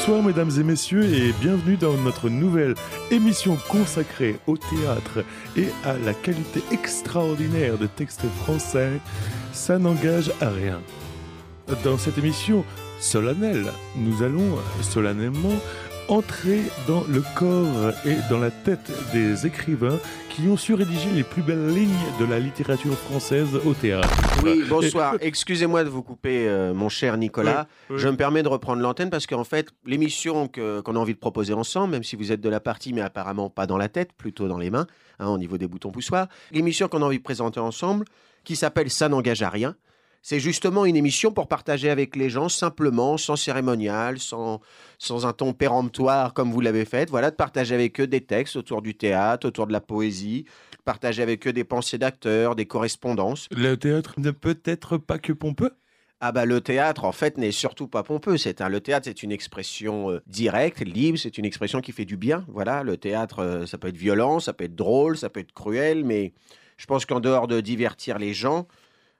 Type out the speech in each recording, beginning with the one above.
Bonsoir mesdames et messieurs et bienvenue dans notre nouvelle émission consacrée au théâtre et à la qualité extraordinaire de textes français. Ça n'engage à rien. Dans cette émission solennelle, nous allons solennellement entrer dans le corps et dans la tête des écrivains qui ont su rédiger les plus belles lignes de la littérature française au théâtre. Oui, bonsoir. Excusez-moi de vous couper, euh, mon cher Nicolas. Oui, oui. Je me permets de reprendre l'antenne parce qu'en fait, l'émission que- qu'on a envie de proposer ensemble, même si vous êtes de la partie, mais apparemment pas dans la tête, plutôt dans les mains, hein, au niveau des boutons poussoirs, l'émission qu'on a envie de présenter ensemble, qui s'appelle Ça n'engage à rien, c'est justement une émission pour partager avec les gens simplement, sans cérémonial, sans, sans un ton péremptoire comme vous l'avez fait, voilà, de partager avec eux des textes autour du théâtre, autour de la poésie, partager avec eux des pensées d'acteurs, des correspondances. Le théâtre ne peut être pas que pompeux Ah bah le théâtre en fait n'est surtout pas pompeux. C'est un le théâtre c'est une expression euh, directe, libre. C'est une expression qui fait du bien. Voilà, le théâtre euh, ça peut être violent, ça peut être drôle, ça peut être cruel, mais je pense qu'en dehors de divertir les gens,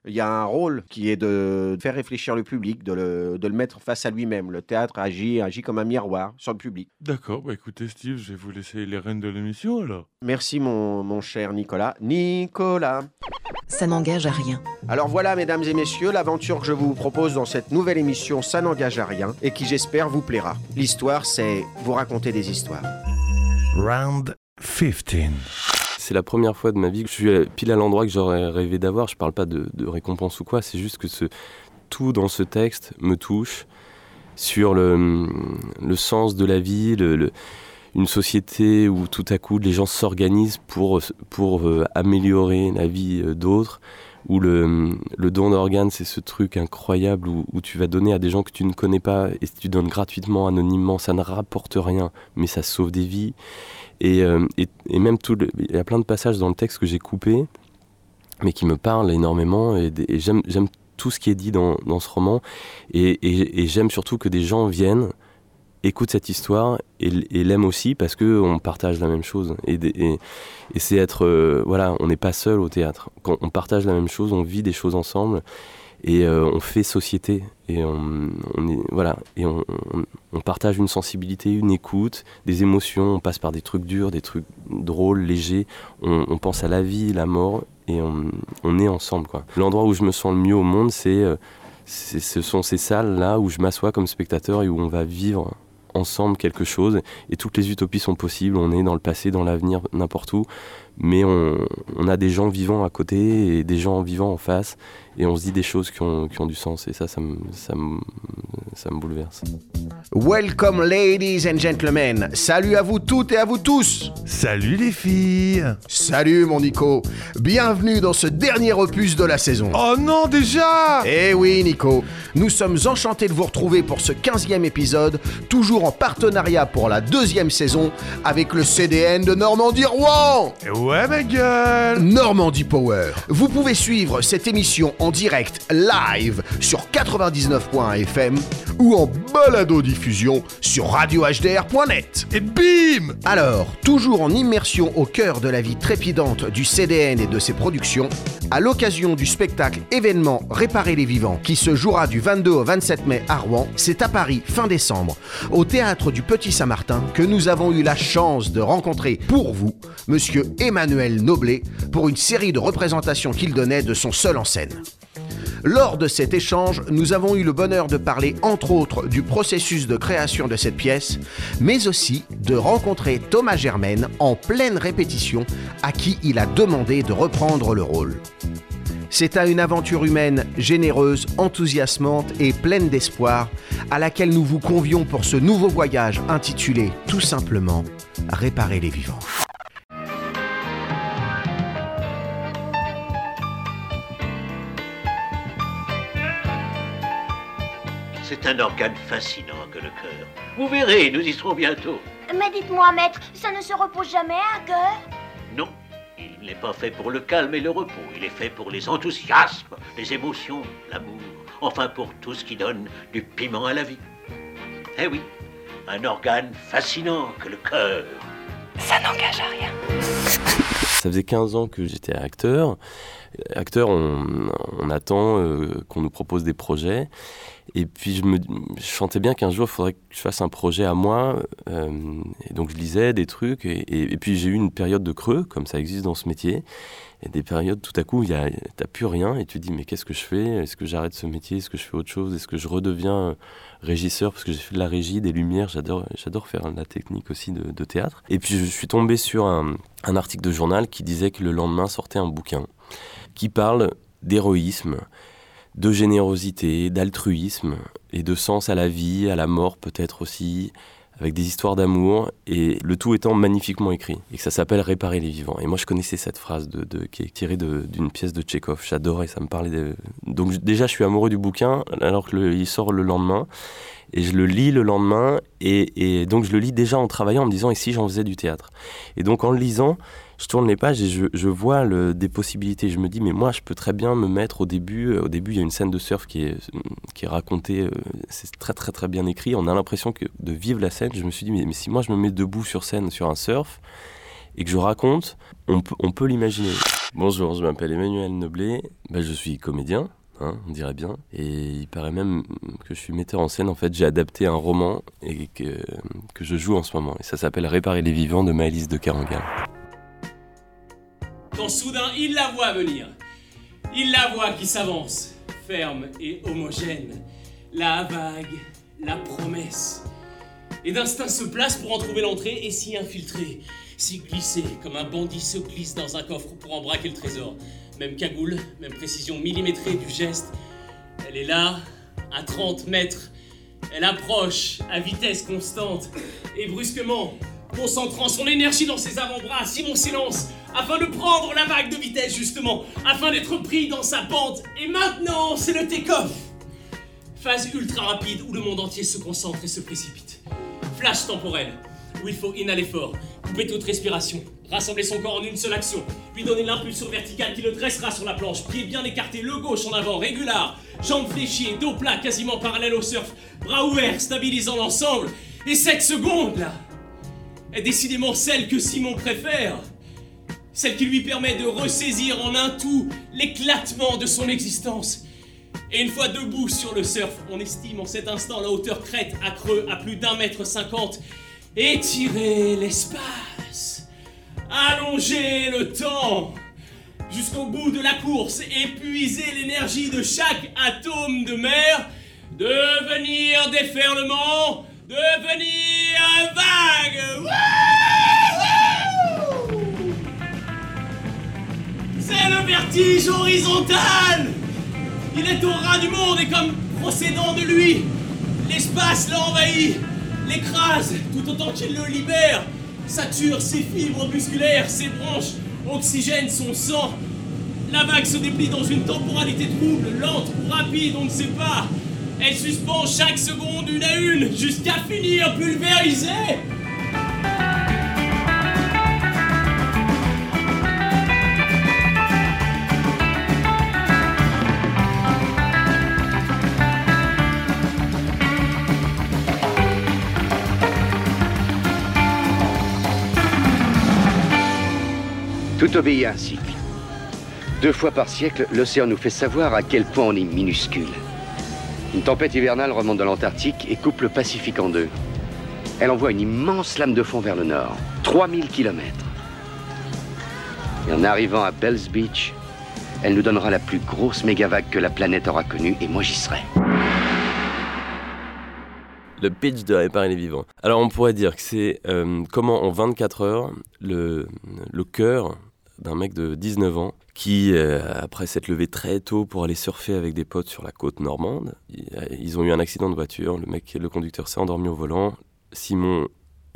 il y a un rôle qui est de faire réfléchir le public, de le, de le mettre face à lui-même. Le théâtre agit, agit comme un miroir sur le public. D'accord, bah écoutez Steve, je vais vous laisser les rênes de l'émission alors. Merci mon, mon cher Nicolas. Nicolas. Ça n'engage à rien. Alors voilà, mesdames et messieurs, l'aventure que je vous propose dans cette nouvelle émission, ça n'engage à rien, et qui j'espère vous plaira. L'histoire, c'est vous raconter des histoires. Round 15. C'est la première fois de ma vie que je suis pile à l'endroit que j'aurais rêvé d'avoir. Je parle pas de, récompense ou quoi, c'est juste que tout dans ce texte me touche sur le, sens de la vie, une société où tout à coup les gens s'organisent pour, pour euh, améliorer la vie euh, d'autres, où le, don d'organes c'est ce truc incroyable où, tu vas donner à des gens que tu ne connais pas et tu donnes gratuitement, anonymement, ça ne rapporte rien, mais ça sauve des vies. Et, euh, même tout, il y a plein de passages dans le texte que j'ai coupés, mais qui me parlent énormément. Et, j'aime, tout ce qui est dit dans, ce roman. Et j'aime surtout que des gens viennent, écoutent cette histoire et, l- et l'aiment aussi parce qu'on partage la même chose. Et, et, c'est être. euh, voilà, on n'est pas seul au théâtre. Quand on partage la même chose, on vit des choses ensemble. Et euh, on fait société et on, on voilà et on, on- on partage une sensibilité, une écoute, des émotions. On passe par des trucs durs, des trucs drôles, légers. On, on pense à la vie, la mort et on, on est ensemble quoi. L'endroit où je me sens le mieux au monde, c'est euh, ce sont ces salles là où je m'assois comme spectateur et où on va vivre ensemble quelque chose. Et toutes les utopies sont possibles. On est dans le passé, dans l'avenir, n'importe où, mais on, a des gens vivants à côté et des gens vivants en face et on se dit des choses qui ont, qui ont du sens et ça, ça me, ça me, ça me bouleverse. Welcome, ladies and gentlemen. Salut à vous toutes et à vous tous. Salut les filles Salut, mon Nico. Bienvenue dans ce dernier opus de la saison. Oh non déjà Eh oui, Nico, nous sommes enchantés de vous retrouver pour ce 15e épisode, toujours en partenariat pour la deuxième saison avec le CDN de Normandie-Rouen. Ouais ma gueule Normandie Power. Vous pouvez suivre cette émission en direct live sur 99.fm ou en balado-diffusion sur radiohdr.net. Et bim Alors, toujours en immersion au cœur de la vie trépidante du CDN et de ses productions, à l'occasion du spectacle événement Réparer les vivants qui se jouera du 22 au 27 mai à Rouen, c'est à Paris fin décembre, au théâtre du Petit Saint-Martin, que nous avons eu la chance de rencontrer pour vous monsieur Emmanuel Noblet pour une série de représentations qu'il donnait de son seul en scène. Lors de cet échange, nous avons eu le bonheur de parler entre autres du processus de création de cette pièce, mais aussi de rencontrer Thomas Germaine en pleine répétition à qui il a demandé de reprendre le rôle. C'est à une aventure humaine généreuse, enthousiasmante et pleine d'espoir à laquelle nous vous convions pour ce nouveau voyage intitulé tout simplement Réparer les vivants. Un organe fascinant que le cœur. Vous verrez, nous y serons bientôt. Mais dites-moi, maître, ça ne se repose jamais un cœur? Non, il n'est pas fait pour le calme et le repos. Il est fait pour les enthousiasmes, les émotions, l'amour. Enfin, pour tout ce qui donne du piment à la vie. Eh oui, un organe fascinant que le cœur. Ça n'engage à rien. Ça faisait 15 ans que j'étais acteur. Acteur, on, on attend euh, qu'on nous propose des projets. Et puis je me je sentais bien qu'un jour, il faudrait que je fasse un projet à moi. euh, donc je lisais des trucs. Et, puis j'ai eu une période de creux, comme ça existe dans ce métier. Et des périodes, tout à coup, a- t'as plus rien. Et tu te dis, mais qu'est-ce que je fais? Est-ce que j'arrête ce métier? Est-ce que je fais autre chose? Est-ce que je redeviens euh, régisseur? Parce que j'ai fait de la régie, des lumières. J'adore, j'adore faire de la technique aussi de, théâtre. Et puis je suis tombé sur un article de journal qui disait que le lendemain sortait un bouquin qui parle d'héroïsme, de générosité, d'altruisme et de sens à la vie, à la mort peut-être aussi, avec des histoires d'amour, et le tout étant magnifiquement écrit, et que ça s'appelle Réparer les vivants. Et moi je connaissais cette phrase de, qui est tirée d'une pièce de Tchekhov, j'adorais, ça me parlait de... Donc déjà je suis amoureux du bouquin, alors qu'il sort le lendemain, et je le lis le lendemain, et, donc je le lis déjà en travaillant, en me disant, et si j'en faisais du théâtre? Et donc en le lisant, je tourne les pages et je, vois des possibilités. Je me dis, mais moi, je peux très bien me mettre au début. euh, Au début, il y a une scène de surf qui est, racontée, euh, c'est très très très bien écrit. On a l'impression de vivre la scène. Je me suis dit, mais, si moi je me mets debout sur scène sur un surf et que je raconte, on peut l'imaginer. Bonjour, je m'appelle Emmanuel Noblet. Ben, je suis comédien. Hein, on dirait bien. Et il paraît même que je suis metteur en scène. En fait, j'ai adapté un roman et que, je joue en ce moment. Et ça s'appelle Réparer les vivants de Maëlys de Carangal. quand soudain il la voit venir. Il la voit qui s'avance, ferme et homogène. La vague, la promesse. Et d'instinct se place pour en trouver l'entrée et s'y infiltrer, s'y glisser comme un bandit se glisse dans un coffre pour en braquer le trésor. Même cagoule, même précision millimétrée du geste. Elle est là, à 30 mètres. Elle approche à vitesse constante et brusquement, concentrant son énergie dans ses avant-bras, Simon s'élance afin de prendre la vague de vitesse justement, afin d'être pris dans sa pente. Et maintenant, c'est le take-off. Phase ultra rapide où le monde entier se concentre et se précipite. Flash temporel, où il faut inhaler fort, couper toute respiration, rassembler son corps en une seule action, lui donner l'impulsion verticale qui le dressera sur la planche, pied bien écarté, le gauche en avant, régular, jambes fléchies, dos plat quasiment parallèle au surf, bras ouverts, stabilisant l'ensemble. Et cette seconde là est décidément celle que Simon préfère. Celle qui lui permet de ressaisir en un tout l'éclatement de son existence. Et une fois debout sur le surf, on estime en cet instant la hauteur crête à creux à plus d'un mètre cinquante. Étirer l'espace. Allonger le temps. Jusqu'au bout de la course, épuiser l'énergie de chaque atome de mer. Devenir déferlement. Devenir vague. C'est le vertige horizontal Il est au ras du monde et comme procédant de lui, l'espace l'envahit, l'écrase tout autant qu'il le libère, sature ses fibres musculaires, ses bronches, oxygène son sang. La vague se déplie dans une temporalité trouble, lente ou rapide, on ne sait pas. Elle suspend chaque seconde une à une jusqu'à finir pulvérisée. Obéit à un cycle. Deux fois par siècle, l'océan nous fait savoir à quel point on est minuscule. Une tempête hivernale remonte de l'Antarctique et coupe le Pacifique en deux. Elle envoie une immense lame de fond vers le nord, 3000 km. Et en arrivant à Bells Beach, elle nous donnera la plus grosse méga-vague que la planète aura connue, et moi j'y serai. Le pitch de réparer les vivants. Alors on pourrait dire que c'est euh, comment en 24 heures le, le cœur d'un mec de 19 ans qui, euh, après s'être levé très tôt pour aller surfer avec des potes sur la côte normande, il- ils ont eu un accident de voiture, le mec, le conducteur s'est endormi au volant, Simon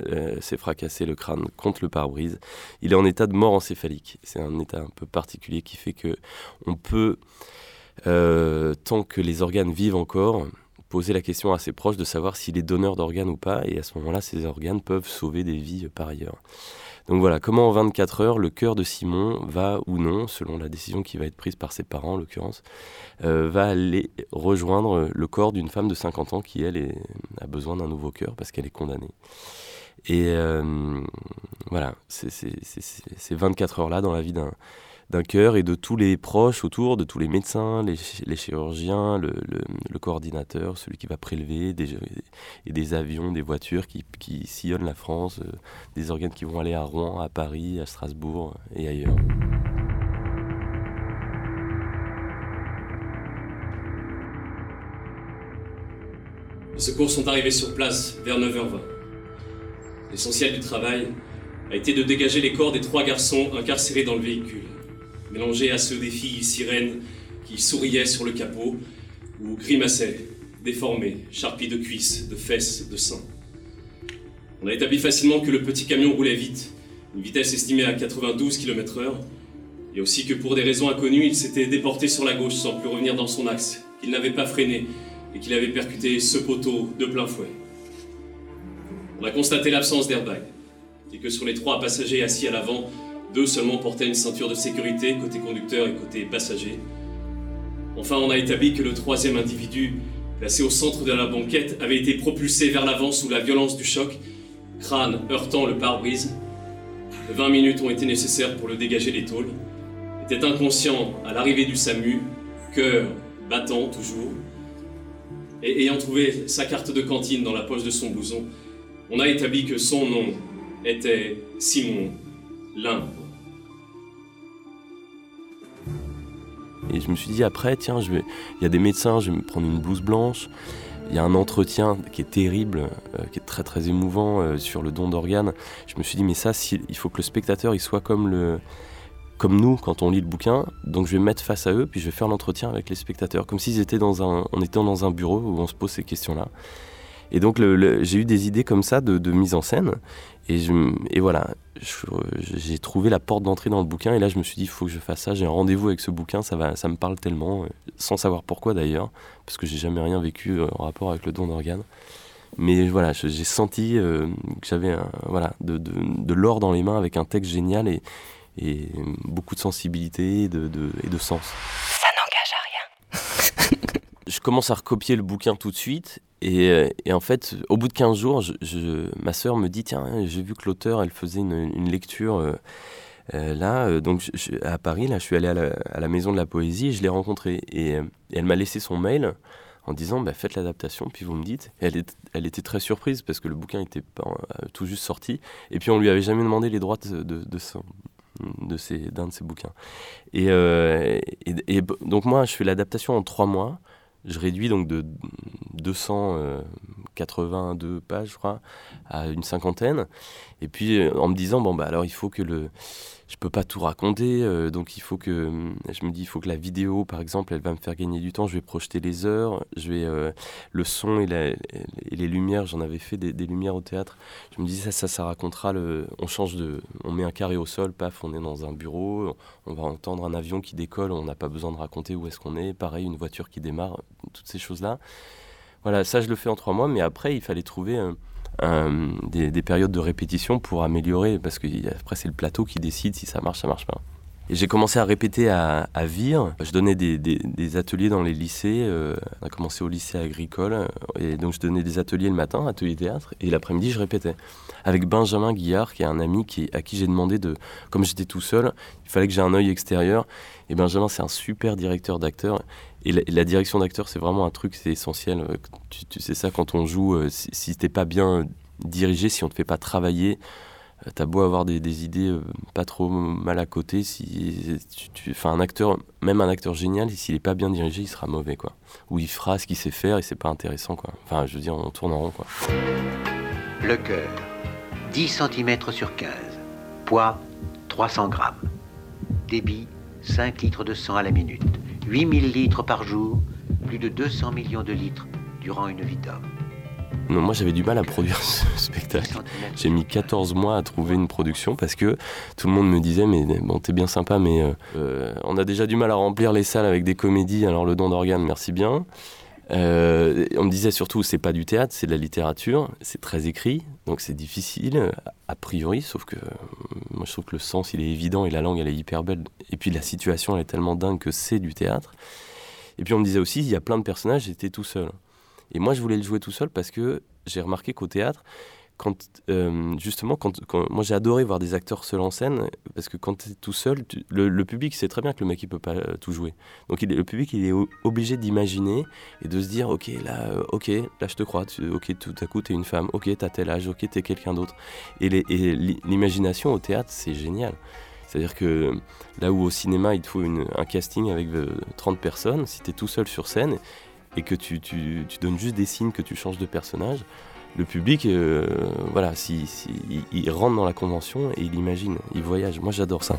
euh, s'est fracassé le crâne contre le pare-brise, il est en état de mort encéphalique. C'est un état un peu particulier qui fait que on peut, euh, tant que les organes vivent encore, poser la question à ses proches de savoir s'il est donneur d'organes ou pas, et à ce moment-là, ces organes peuvent sauver des vies par ailleurs. Donc voilà, comment en 24 heures, le cœur de Simon va ou non, selon la décision qui va être prise par ses parents en l'occurrence, euh, va aller rejoindre le corps d'une femme de 50 ans qui, elle, a besoin d'un nouveau cœur parce qu'elle est condamnée. Et euh, voilà, ces 24 heures-là dans la vie d'un d'un chœur et de tous les proches autour, de tous les médecins, les, chirurgiens, le, coordinateur, celui qui va prélever, des, et des avions, des voitures qui, sillonnent la France, euh, des organes qui vont aller à Rouen, à Paris, à Strasbourg et ailleurs. Les secours sont arrivés sur place vers 9h20. L'essentiel du travail a été de dégager les corps des trois garçons incarcérés dans le véhicule, mélangés à ceux des filles sirènes qui souriaient sur le capot ou grimaçaient, déformés, charpis de cuisses, de fesses, de seins. On a établi facilement que le petit camion roulait vite, une vitesse estimée à 92 km/h, et aussi que pour des raisons inconnues, il s'était déporté sur la gauche sans plus revenir dans son axe, qu'il n'avait pas freiné et qu'il avait percuté ce poteau de plein fouet. On a constaté l'absence d'airbag et que sur les trois passagers assis à l'avant, deux seulement portaient une ceinture de sécurité côté conducteur et côté passager. Enfin, on a établi que le troisième individu, placé au centre de la banquette, avait été propulsé vers l'avant sous la violence du choc, crâne heurtant le pare-brise. 20 minutes ont été nécessaires pour le dégager des tôles. Était inconscient à l'arrivée du SAMU, cœur battant toujours, et ayant trouvé sa carte de cantine dans la poche de son blouson, on a établi que son nom était Simon Limbe. Et je me suis dit après, tiens, je vais... il y a des médecins, je vais me prendre une blouse blanche. Il y a un entretien qui est terrible, euh, qui est très très émouvant euh, sur le don d'organes. Je me suis dit, mais ça, il faut que le spectateur il soit comme le, comme nous quand on lit le bouquin. Donc je vais me mettre face à eux, puis je vais faire l'entretien avec les spectateurs, comme s'ils étaient dans un, on était dans un bureau où on se pose ces questions-là. Et donc j'ai eu des idées comme ça de, mise en scène. Et, voilà, j'ai trouvé la porte d'entrée dans le bouquin. Et là, je me suis dit, il faut que je fasse ça. J'ai un rendez-vous avec ce bouquin. Ça, va, ça me parle tellement, sans savoir pourquoi d'ailleurs, parce que j'ai jamais rien vécu euh, en rapport avec le don d'organes. Mais voilà, j'ai senti euh, que j'avais voilà, de, l'or dans les mains avec un texte génial. Et, beaucoup de sensibilité et de sens. Ça n'engage à rien. Je commence à recopier le bouquin tout de suite et, et en fait, au bout de 15 jours, ma sœur me dit tiens, j'ai vu que l'auteur, elle faisait une, lecture. Euh, euh, là, euh, donc à Paris, là, je suis allé à la, maison de la poésie et je l'ai rencontrée. Et, elle m'a laissé son mail en disant bah, faites l'adaptation, puis vous me dites. elle, était très surprise parce que le bouquin était pas, tout juste sorti. Et puis on lui avait jamais demandé les droits de, de, d'un de ses bouquins. Euh, et, donc moi, je fais l'adaptation en trois mois. Je réduis donc de 282 euh, pages, je crois, à une cinquantaine. Et puis euh, en me disant, bon, bah alors il faut que le, je peux pas tout raconter, euh, donc il faut que, je me dis, il faut que la vidéo, par exemple, elle va me faire gagner du temps. Je vais projeter les heures, je vais euh, le son et, les lumières. J'en avais fait des, lumières au théâtre. Je me dis ça, ça, ça racontera. On change de, on met un carré au sol, paf, on est dans un bureau, on va entendre un avion qui décolle, on n'a pas besoin de raconter où est-ce qu'on est. Pareil, une voiture qui démarre, toutes ces choses là. Voilà, ça je le fais en trois mois, mais après il fallait trouver euh, des, périodes de répétition pour améliorer, parce que après c'est le plateau qui décide si ça marche, ça marche pas. Et j'ai commencé à répéter à, à, Vire. Je donnais des, ateliers dans les lycées. Euh, on a commencé au lycée agricole. Et donc je donnais des ateliers le matin, atelier théâtre. Et l'après-midi, je répétais. Avec Benjamin Guillard, qui est un ami qui, à qui j'ai demandé de. Comme j'étais tout seul, il fallait que j'ai un œil extérieur. Et Benjamin, c'est un super directeur d'acteur. Et la, direction d'acteur, c'est vraiment un truc, c'est essentiel. Euh, tu, sais ça quand on joue, euh, si, t'es pas bien dirigé, si on te fait pas travailler, euh, t'as beau avoir des, idées pas trop mal à côté, si un acteur, même un acteur génial, s'il est pas bien dirigé, il sera mauvais quoi. Ou il fera ce qu'il sait faire et c'est pas intéressant quoi. Enfin, je veux dire, on tourne en rond quoi. Le cœur, 10 cm sur 15. Poids, 300 grammes. Débit, 5 litres de sang à la minute. 8000 litres par jour, plus de 200 millions de litres durant une vie d'homme. Non, moi j'avais du mal à produire ce spectacle. J'ai mis 14 mois à trouver une production parce que tout le monde me disait mais bon t'es bien sympa mais euh, euh, on a déjà du mal à remplir les salles avec des comédies alors le don d'organes merci bien. Euh, on me disait surtout c'est pas du théâtre c'est de la littérature c'est très écrit donc c'est difficile a priori sauf que moi je trouve que le sens il est évident et la langue elle est hyper belle. Et puis la situation elle est tellement dingue que c'est du théâtre. Et puis on me disait aussi il y a plein de personnages j'étais tout seul. Et moi, je voulais le jouer tout seul parce que j'ai remarqué qu'au théâtre, quand euh, justement, quand, moi j'ai adoré voir des acteurs seuls en scène, parce que quand tu es tout seul, le, public sait très bien que le mec il peut pas euh, tout jouer. Donc il, le public il est obligé d'imaginer et de se dire ok là, euh, ok là je te crois, ok tout à coup tu es une femme, ok t'as tel âge, ok t'es quelqu'un d'autre. Et l'imagination au théâtre c'est génial. C'est-à-dire que là où au cinéma il te faut un casting avec 30 personnes, si tu es tout seul sur scène et que tu, tu donnes juste des signes que tu changes de personnage, le public, euh, voilà, si, il, rentre dans la convention et il imagine, il voyage. Moi, j'adore ça.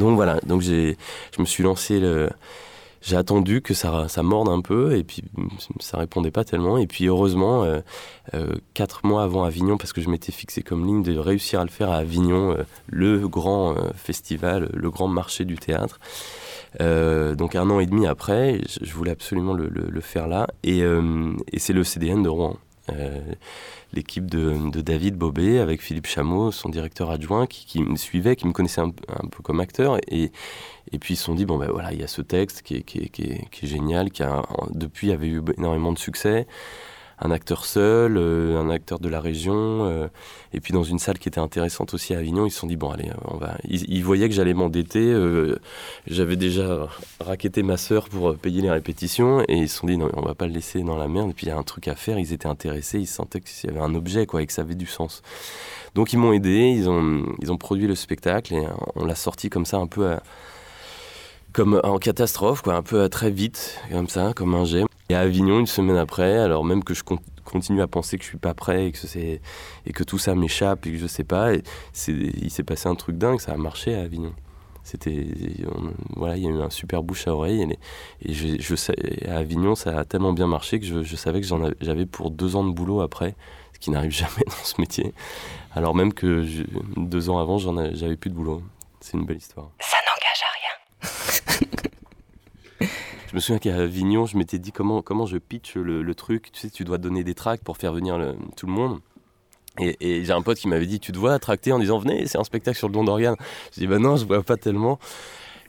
Donc voilà, donc j'ai, je me suis lancé le, j'ai attendu que ça, ça morde un peu et puis ça répondait pas tellement. Et puis heureusement, euh, euh, quatre mois avant Avignon, parce que je m'étais fixé comme ligne de réussir à le faire à Avignon, euh, le grand festival, le grand marché du théâtre. donc un an et demi après, je, voulais absolument le, le, faire là. Et, et c'est le CDN de Rouen l'équipe de, David Bobet avec Philippe Chameau, son directeur adjoint, qui, me suivait, qui me connaissait un, peu comme acteur. Et, et puis ils se sont dit, bon ben voilà, il y a ce texte qui est, qui qui est génial, qui a depuis avait eu énormément de succès un acteur seul, euh, un acteur de la région, euh, et puis dans une salle qui était intéressante aussi à Avignon, ils se sont dit bon allez, on va. Ils, voyaient que j'allais m'endetter. Euh, j'avais déjà raquetté ma sœur pour payer les répétitions, et ils se sont dit non, on va pas le laisser dans la merde. Et puis il y a un truc à faire. Ils étaient intéressés, ils sentaient qu'il y avait un objet quoi, et que ça avait du sens. Donc ils m'ont aidé, ils ont ils ont produit le spectacle et on l'a sorti comme ça un peu. comme en catastrophe, quoi, un peu très vite, comme ça, comme un jet. Et à Avignon, une semaine après, alors même que je continue à penser que je suis pas prêt et que, tout ça m'échappe et que je sais pas, il s'est passé un truc dingue, ça a marché à Avignon. C'était, voilà, il y a eu un super bouche à oreille et, à Avignon, ça a tellement bien marché que je, savais que j'avais pour deux ans de boulot après, ce qui n'arrive jamais dans ce métier. Alors même que deux ans avant, j'avais plus de boulot. C'est une belle histoire n'engage à rien. Je me souviens qu'à Avignon, je m'étais dit comment, comment je pitch le, truc. Tu sais, tu dois donner des tracts pour faire venir tout le monde. Et, j'ai un pote qui m'avait dit Tu te vois tracter en disant Venez, c'est un spectacle sur le don d'organes. Je dis Bah non, je vois pas tellement.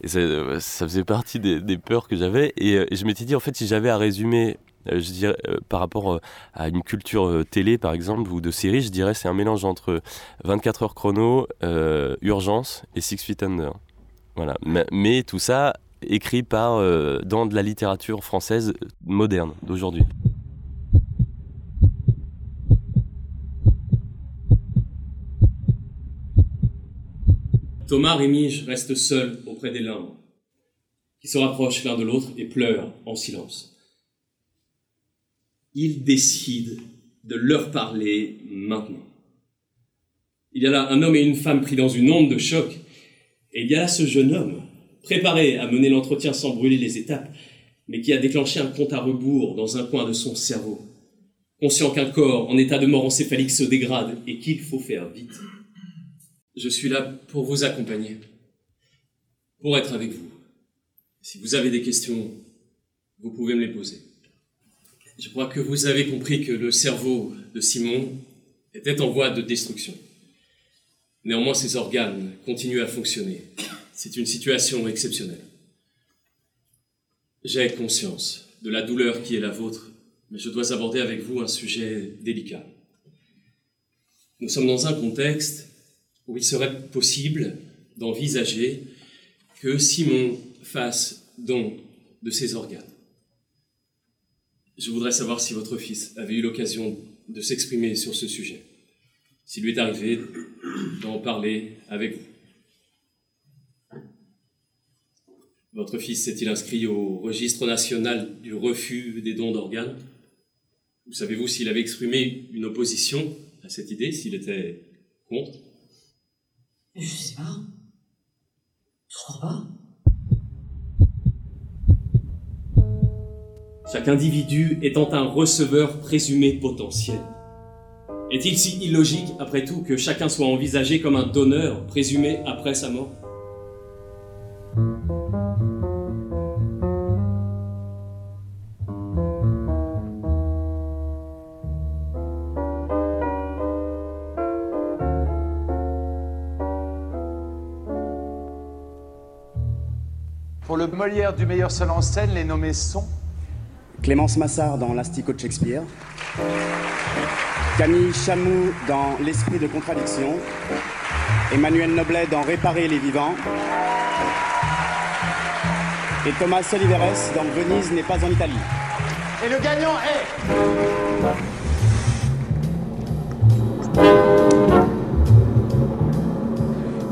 Et ça, faisait partie des, peurs que j'avais. Et, je m'étais dit En fait, si j'avais à résumer euh, je dirais, euh, par rapport euh, à une culture télé par exemple ou de série, je dirais c'est un mélange entre 24 heures chrono, Urgence et Six Feet Under. Voilà. mais, tout ça écrit par, euh, dans de la littérature française moderne d'aujourd'hui. Thomas Rémige reste seul auprès des limbes, qui se rapprochent l'un de l'autre et pleurent en silence. Il décide de leur parler maintenant. Il y a là un homme et une femme pris dans une onde de choc, et il y a ce jeune homme préparé à mener l'entretien sans brûler les étapes, mais qui a déclenché un compte à rebours dans un coin de son cerveau, conscient qu'un corps en état de mort encéphalique se dégrade et qu'il faut faire vite. Je suis là pour vous accompagner, pour être avec vous. Si vous avez des questions, vous pouvez me les poser. Je crois que vous avez compris que le cerveau de Simon était en voie de destruction. Néanmoins, ses organes continuent à fonctionner c'est une situation exceptionnelle. J'ai conscience de la douleur qui est la vôtre, mais je dois aborder avec vous un sujet délicat. Nous sommes dans un contexte où il serait possible d'envisager que Simon fasse don de ses organes. Je voudrais savoir si votre fils avait eu l'occasion de s'exprimer sur ce sujet, s'il lui est arrivé d'en parler avec vous. Votre fils s'est-il inscrit au registre national du refus des dons d'organes? Vous savez-vous s'il avait exprimé une opposition à cette idée, s'il était contre? Je sais pas. Je crois pas. Chaque individu étant un receveur présumé potentiel. Est-il si illogique, après tout, que chacun soit envisagé comme un donneur présumé après sa mort? Molière du meilleur seul en scène, les nommés sont Clémence Massard dans L'Astico de Shakespeare. Camille Chamou dans L'Esprit de contradiction. Emmanuel Noblet dans Réparer les vivants. Et Thomas Oliveres dans Venise n'est pas en Italie. Et le gagnant est.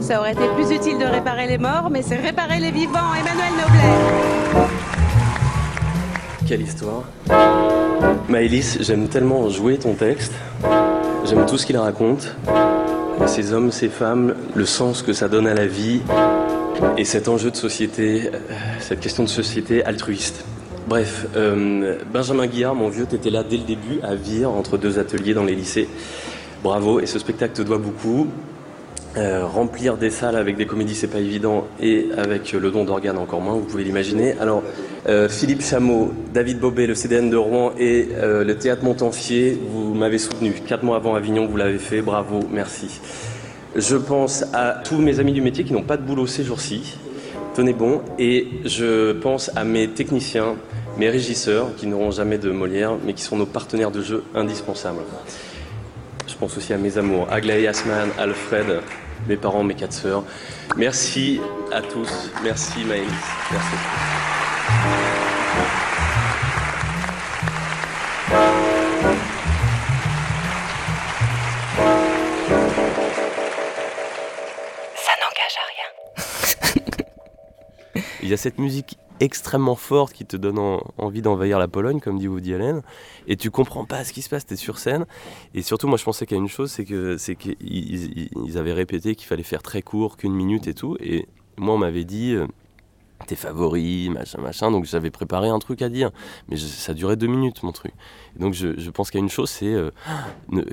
Ça aurait été plus utile de réparer les morts, mais c'est réparer les vivants, Emmanuel Noblet. Quelle histoire. Maëlys, j'aime tellement jouer ton texte. J'aime tout ce qu'il raconte. Ces hommes, ces femmes, le sens que ça donne à la vie et cet enjeu de société, euh, cette question de société altruiste. Bref, euh, Benjamin Guillard, mon vieux, t'étais là dès le début à Vire, entre deux ateliers dans les lycées. Bravo, et ce spectacle te doit beaucoup. Euh, remplir des salles avec des comédies, c'est pas évident, et avec le don d'organes encore moins, vous pouvez l'imaginer. Alors, euh, Philippe Chameau, David Bobet, le CDN de Rouen et euh, le Théâtre Montanfier, vous m'avez soutenu. Quatre mois avant Avignon, vous l'avez fait, bravo, merci. Je pense à tous mes amis du métier qui n'ont pas de boulot ces jours-ci, tenez bon, et je pense à mes techniciens, mes régisseurs, qui n'auront jamais de Molière, mais qui sont nos partenaires de jeu indispensables. Je pense aussi à mes amours, Aglaé Asman, Alfred, mes parents, mes quatre sœurs. Merci à tous. Merci Maëlys. Merci. Ça n'engage à rien. Il y a cette musique extrêmement forte qui te donne en- envie d'envahir la Pologne, comme dit Woody Allen, et tu comprends pas ce qui se passe, tu es sur scène. Et surtout, moi je pensais qu'il y a une chose, c'est que c'est qu'ils ils- ils avaient répété qu'il fallait faire très court, qu'une minute et tout. Et moi, on m'avait dit. euh, tes favoris, machin, machin. Donc j'avais préparé un truc à dire, mais ça durait deux minutes mon truc. Et donc je, pense qu'il y a une chose, c'est euh,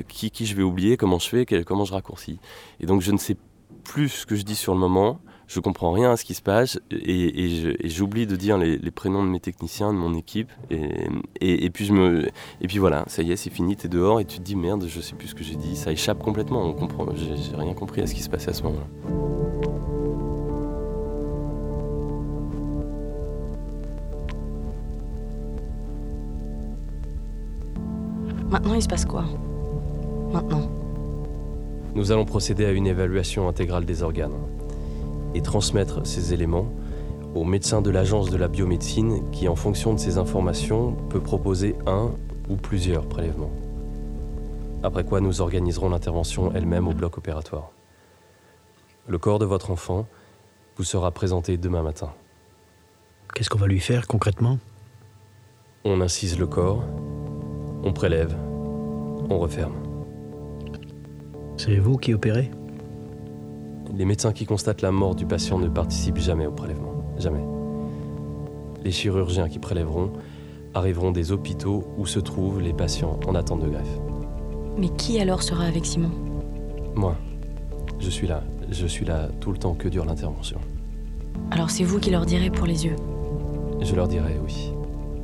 qui, qui je vais oublier, comment je fais, comment je raccourcis. Et donc je ne sais plus ce que je dis sur le moment, je comprends rien à ce qui se passe et, et je- et j'oublie de dire les, les prénoms de mes techniciens, de mon équipe. Et, et, et puis je me, et puis voilà, ça y est, c'est fini, t'es dehors et tu te dis merde, je sais plus ce que j'ai dit, ça échappe complètement. On comprend, j'ai j'ai rien compris à ce qui se passait à ce moment-là. Maintenant, il se passe quoi? Maintenant? Nous allons procéder à une évaluation intégrale des organes et transmettre ces éléments au médecin de l'agence de la biomédecine qui, en fonction de ces informations, peut proposer un ou plusieurs prélèvements. Après quoi, nous organiserons l'intervention elle-même au bloc opératoire. Le corps de votre enfant vous sera présenté demain matin. Qu'est-ce qu'on va lui faire concrètement? On incise le corps, on prélève, on referme. C'est vous qui opérez? Les médecins qui constatent la mort du patient ne participent jamais au prélèvement. Jamais. Les chirurgiens qui prélèveront arriveront des hôpitaux où se trouvent les patients en attente de greffe. Mais qui alors sera avec Simon? Moi, je suis là. Je suis là tout le temps que dure l'intervention. Alors c'est vous qui leur direz pour les yeux? Je leur dirai oui.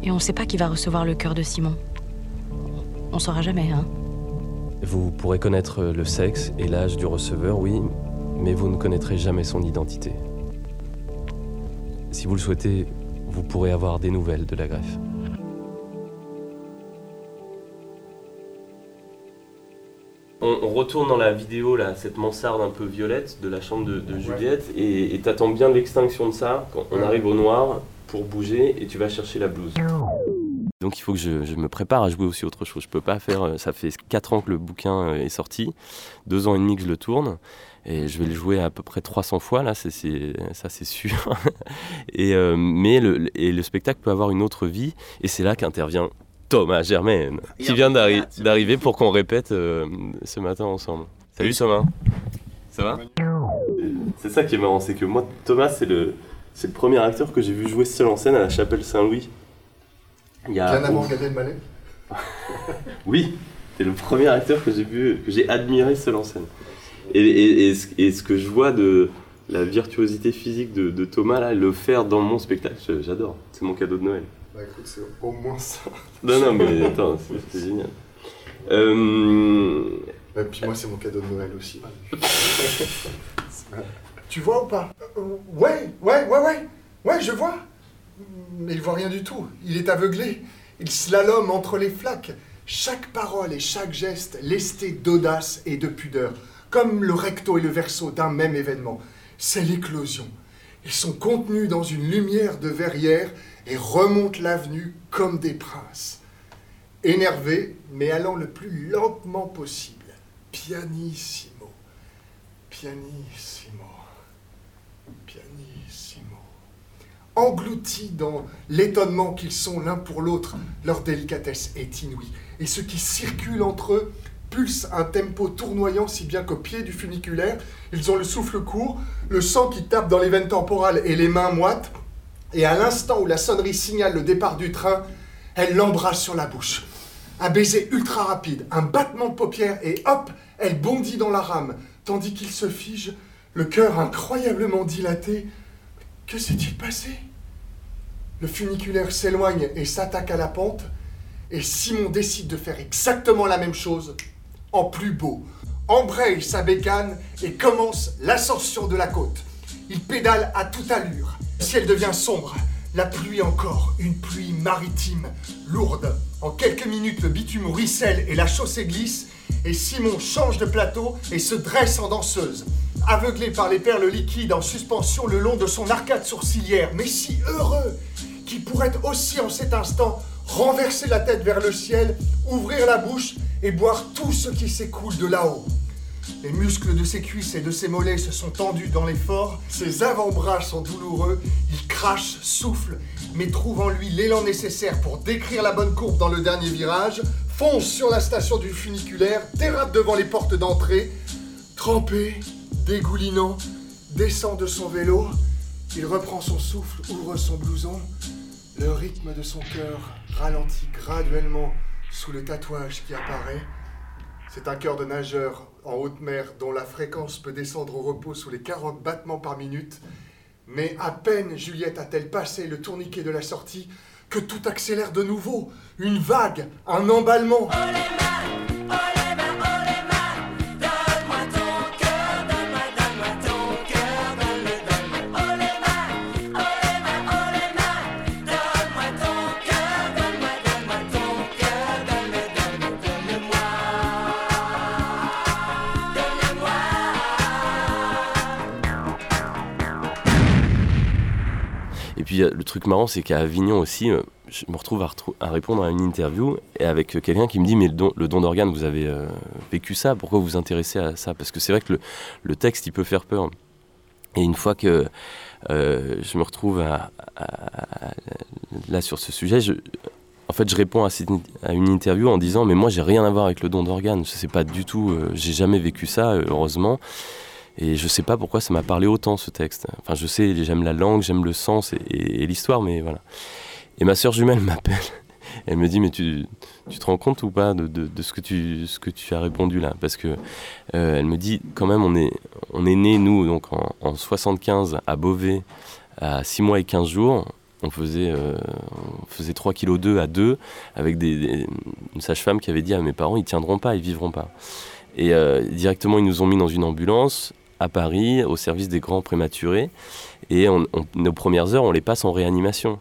Et on sait pas qui va recevoir le cœur de Simon? On saura jamais, hein? Vous pourrez connaître le sexe et l'âge du receveur, oui, mais vous ne connaîtrez jamais son identité. Si vous le souhaitez, vous pourrez avoir des nouvelles de la greffe. on, on retourne dans la vidéo, là, cette mansarde un peu violette de la chambre de, de Juliette, et t'attends bien l'extinction de ça, quand on arrive au noir, pour bouger, et tu vas chercher la blouse. Donc il faut que je, je me prépare à jouer aussi autre chose. Je peux pas faire. euh, Ça fait 4 ans que le bouquin euh, est sorti, 2 ans et demi que je le tourne, et je vais le jouer à peu près 300 fois là, c'est, ça c'est sûr. et, euh, mais le, et le spectacle peut avoir une autre vie, et c'est là qu'intervient Thomas Germaine, qui vient d'arri- d'arriver pour qu'on répète euh, ce matin ensemble. Salut Thomas, ça va? C'est ça qui est marrant, c'est que moi Thomas c'est le, c'est le premier acteur que j'ai vu jouer seul en scène à la chapelle Saint-Louis. Il y a Bien avant Gad Elmaleh oui, c'est le premier acteur que j'ai vu, que j'ai admiré seul en scène. Et, et- et ce, et ce que je vois de la virtuosité physique de, de Thomas, là, le faire dans mon spectacle, j'adore. C'est mon cadeau de Noël. Bah écoute, c'est au moins ça. Non, non, mais attends, c'est c'est génial. Euh, Et puis moi, c'est mon cadeau de Noël aussi. tu vois ou pas? Euh, Ouais, ouais, ouais, ouais. Ouais, je vois. Mais il voit rien du tout. Il est aveuglé. Il slalome entre les flaques. Chaque parole et chaque geste lesté d'audace et de pudeur, comme le recto et le verso d'un même événement. C'est l'éclosion. Ils sont contenus dans une lumière de verrière et remontent l'avenue comme des princes. Énervé, mais allant le plus lentement possible. Pianissimo. Pianissimo. Engloutis dans l'étonnement qu'ils sont l'un pour l'autre, leur délicatesse est inouïe. Et ce qui circule entre eux pulse un tempo tournoyant si bien qu'au pied du funiculaire, ils ont le souffle court, le sang qui tape dans les veines temporales et les mains moites. Et à l'instant où la sonnerie signale le départ du train, elle l'embrasse sur la bouche. Un baiser ultra rapide, un battement de paupières et hop, elle bondit dans la rame, tandis qu'il se fige, le cœur incroyablement dilaté. Que s'est-il passé? Le funiculaire s'éloigne et s'attaque à la pente, et Simon décide de faire exactement la même chose, en plus beau. Embraye sa bécane et commence l'ascension de la côte. Il pédale à toute allure. Le ciel devient sombre. La pluie encore, une pluie maritime, lourde. En quelques minutes, le bitume ruisselle et la chaussée glisse, et Simon change de plateau et se dresse en danseuse. Aveuglé par les perles liquides en suspension le long de son arcade sourcilière, mais si heureux qu'il pourrait aussi en cet instant renverser la tête vers le ciel, ouvrir la bouche et boire tout ce qui s'écoule de là-haut. Les muscles de ses cuisses et de ses mollets se sont tendus dans l'effort, ses avant-bras sont douloureux, il crache, souffle, mais trouve en lui l'élan nécessaire pour décrire la bonne courbe dans le dernier virage, fonce sur la station du funiculaire, dérape devant les portes d'entrée, trempé, dégoulinant, descend de son vélo, il reprend son souffle, ouvre son blouson, le rythme de son cœur ralentit graduellement sous le tatouage qui apparaît. C'est un cœur de nageur en haute mer dont la fréquence peut descendre au repos sous les 40 battements par minute. Mais à peine Juliette a-t-elle passé le tourniquet de la sortie que tout accélère de nouveau. Une vague, un emballement. Euh, le truc marrant, c'est qu'à Avignon aussi, euh, je me retrouve à, répondre à une interview et avec euh, quelqu'un qui me dit Mais le don, le don d'organe, vous avez euh, vécu ça Pourquoi vous vous intéressez à ça? Parce que c'est vrai que le, texte, il peut faire peur. Et une fois que je me retrouve là sur ce sujet, je, en fait, je réponds à, une interview en disant Mais moi, j'ai rien à voir avec le don d'organe. Je sais pas du tout, j'ai jamais vécu ça, heureusement. Et je sais pas pourquoi ça m'a parlé autant ce texte. Enfin, je sais, j'aime la langue, j'aime le sens et, l'histoire, mais voilà. Et ma sœur jumelle m'appelle. Elle me dit mais tu, tu te rends compte ou pas de, de- ce, que tu, ce que tu as répondu là? Parce que euh, elle me dit quand même on est, on est né nous donc en, en 75 à Beauvais à 6 mois et 15 jours. On faisait, euh, on faisait 3 kg 2 à 2 avec des- une sage-femme qui avait dit à mes parents ils tiendront pas, ils vivront pas. Et euh, directement ils nous ont mis dans une ambulance à Paris au service des grands prématurés et nos premières heures on les passe en réanimation.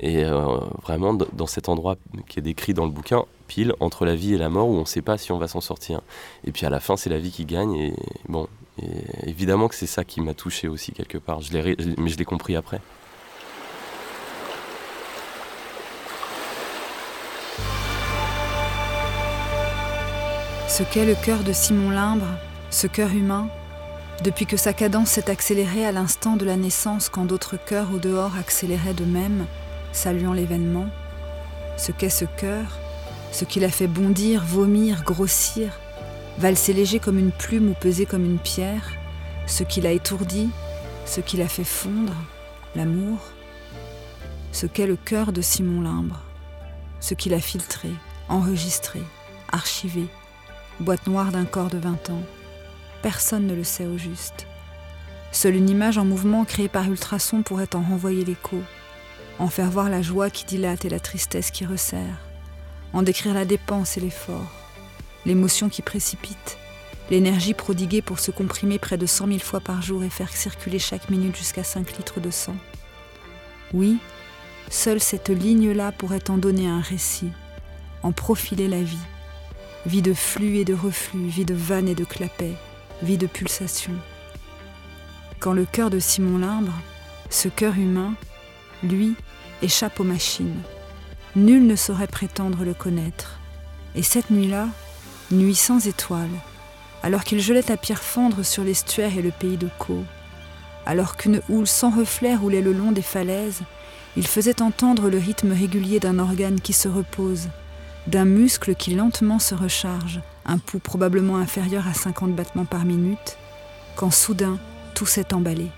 Et euh, vraiment, dans cet endroit qui est décrit dans le bouquin, pile entre la vie et la mort, où on ne sait pas si on va s'en sortir. Et puis à la fin, c'est la vie qui gagne. Et bon, évidemment que c'est ça qui m'a touché aussi quelque part. Je mais je l'ai compris après. Ce qu'est le cœur de Simon Limbre, ce cœur humain, depuis que sa cadence s'est accélérée à l'instant de la naissance quand d'autres cœurs au dehors accéléraient de même, saluant l'événement, ce qu'est ce cœur, ce qui l'a fait bondir, vomir, grossir, valser léger comme une plume ou peser comme une pierre, ce qui l'a étourdi, ce qui l'a fait fondre, l'amour, ce qu'est le cœur de Simon Limbre, ce qui l'a filtré, enregistré, archivé, boîte noire d'un corps de 20 ans. Personne ne le sait au juste. Seule une image en mouvement créée par ultrason pourrait en renvoyer l'écho, en faire voir la joie qui dilate et la tristesse qui resserre, en décrire la dépense et l'effort, l'émotion qui précipite, l'énergie prodiguée pour se comprimer près de 100 000 fois par jour et faire circuler chaque minute jusqu'à 5 litres de sang. Oui, seule cette ligne-là pourrait en donner un récit, en profiler la vie, vie de flux et de reflux, vie de vannes et de clapets, vie de pulsations. Quand le cœur de Simon Limbre, ce cœur humain, lui, échappe aux machines, nul ne saurait prétendre le connaître. Et cette nuit-là, nuit sans étoiles, alors qu'il gelait à pierre fendre sur l'estuaire et le pays de Caux, alors qu'une houle sans reflet roulait le long des falaises, il faisait entendre le rythme régulier d'un organe qui se repose, d'un muscle qui lentement se recharge, un pouls probablement inférieur à 50 battements par minute, quand soudain tout s'est emballé.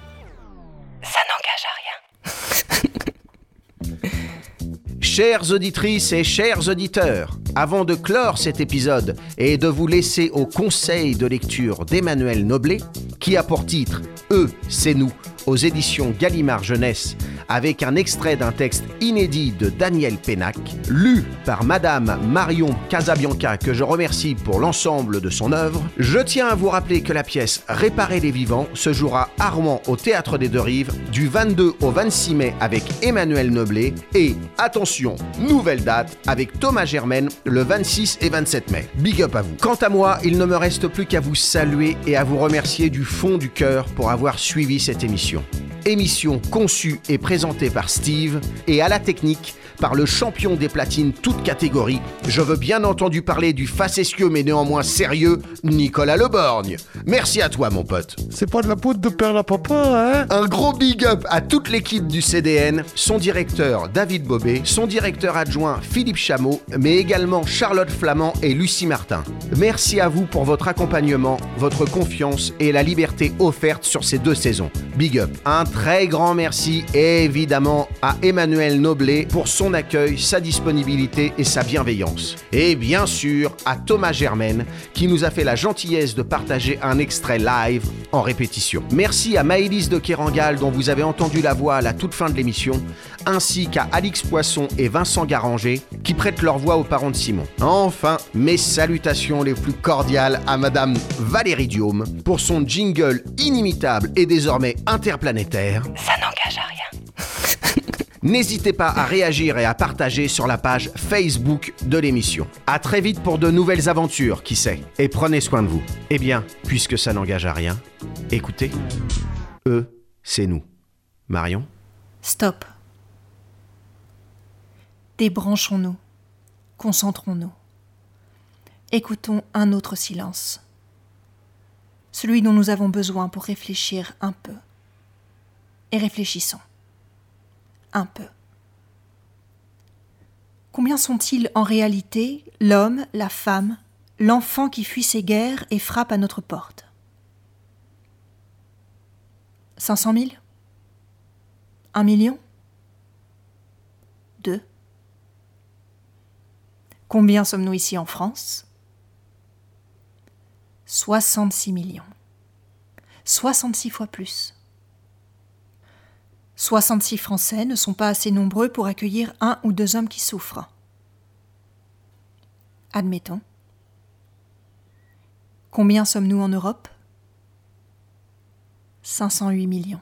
Ça n'engage à rien. Chères auditrices et chers auditeurs, avant de clore cet épisode et de vous laisser au conseil de lecture d'Emmanuel Noblet, qui a pour titre Eux, c'est nous, aux éditions Gallimard Jeunesse, avec un extrait d'un texte inédit de Daniel Pénac, lu par Madame Marion Casabianca, que je remercie pour l'ensemble de son œuvre, je tiens à vous rappeler que la pièce Réparer les vivants se jouera à Rouen au Théâtre des Deux Rives du 22 au 26 mai avec Emmanuel Noblet et, attention, nouvelle date avec Thomas Germaine le 26 et 27 mai. Big up à vous. Quant à moi, il ne me reste plus qu'à vous saluer et à vous remercier du fond du cœur pour avoir suivi cette émission. Émission conçue et présentée par Steve et à la technique par le champion des platines toutes catégories. Je veux bien entendu parler du facétieux mais néanmoins sérieux Nicolas Leborgne. Merci à toi mon pote. C'est pas de la poudre de perle à papa, hein? Un gros big up à toute l'équipe du CDN, son directeur David Bobet, son directeur adjoint Philippe Chameau, mais également Charlotte Flamand et Lucie Martin. Merci à vous pour votre accompagnement, votre confiance et la liberté offerte sur ces deux saisons. Big up. Un très grand merci évidemment à Emmanuel Noblet pour son accueil, sa disponibilité et sa bienveillance. Et bien sûr à Thomas Germaine qui nous a fait la gentillesse de partager un extrait live en répétition. Merci à Maëlys de Kerangal dont vous avez entendu la voix à la toute fin de l'émission, ainsi qu'à Alix Poisson et Vincent Garanger qui prêtent leur voix aux parents de Simon. Enfin, mes salutations les plus cordiales à Madame Valérie Diome pour son jingle inimitable et désormais interplanétaire. N'hésitez pas à réagir et à partager sur la page Facebook de l'émission. À très vite pour de nouvelles aventures, qui sait. Et prenez soin de vous. Eh bien, puisque ça n'engage à rien, écoutez. Eux, c'est nous. Marion Stop. Débranchons-nous. Concentrons-nous. Écoutons un autre silence. Celui dont nous avons besoin pour réfléchir un peu. Et réfléchissons. Peu. Combien sont-ils en réalité l'homme, la femme, l'enfant qui fuit ces guerres et frappe à notre porte? 500 000 Un million? Deux? Combien sommes-nous ici en France? 66 millions. 66 fois plus. 66 Français ne sont pas assez nombreux pour accueillir un ou deux hommes qui souffrent. Admettons. Combien sommes-nous en Europe? 508 millions.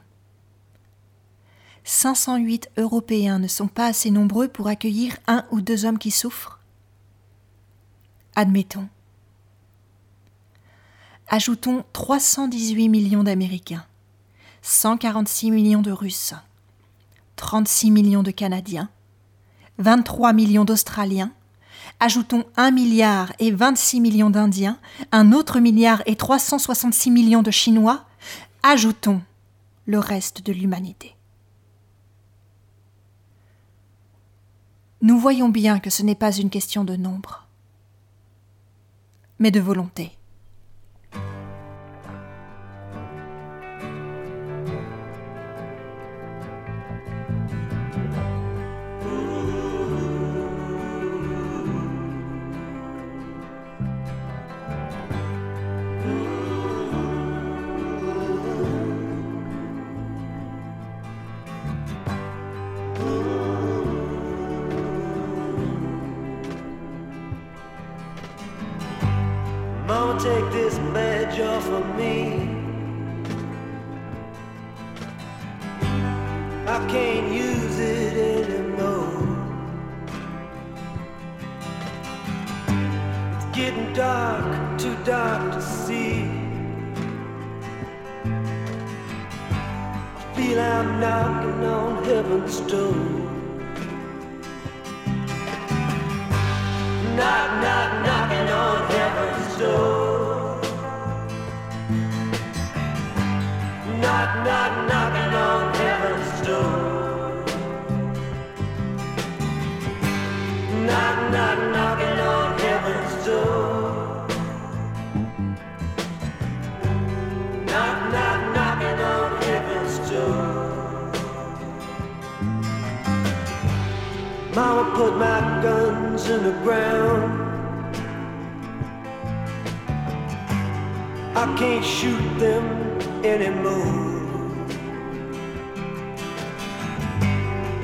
508 Européens ne sont pas assez nombreux pour accueillir un ou deux hommes qui souffrent? Admettons. Ajoutons 318 millions d'Américains, 146 millions de Russes, 36 millions de Canadiens, 23 millions d'Australiens, ajoutons 1 milliard et 26 millions d'Indiens, un autre milliard et 366 millions de Chinois, ajoutons le reste de l'humanité. Nous voyons bien que ce n'est pas une question de nombre, mais de volonté. Take this badge off of me. I can't use it anymore. It's getting dark, too dark to see. I feel I'm knocking on heaven's door. Knock, knock, knocking on heaven's door. Mama put my guns in the ground. I can't shoot them anymore.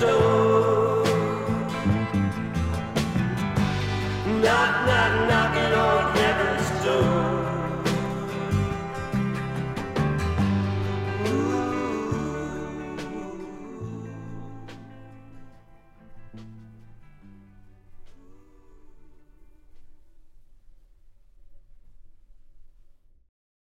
door. Knock, knock, knocking on.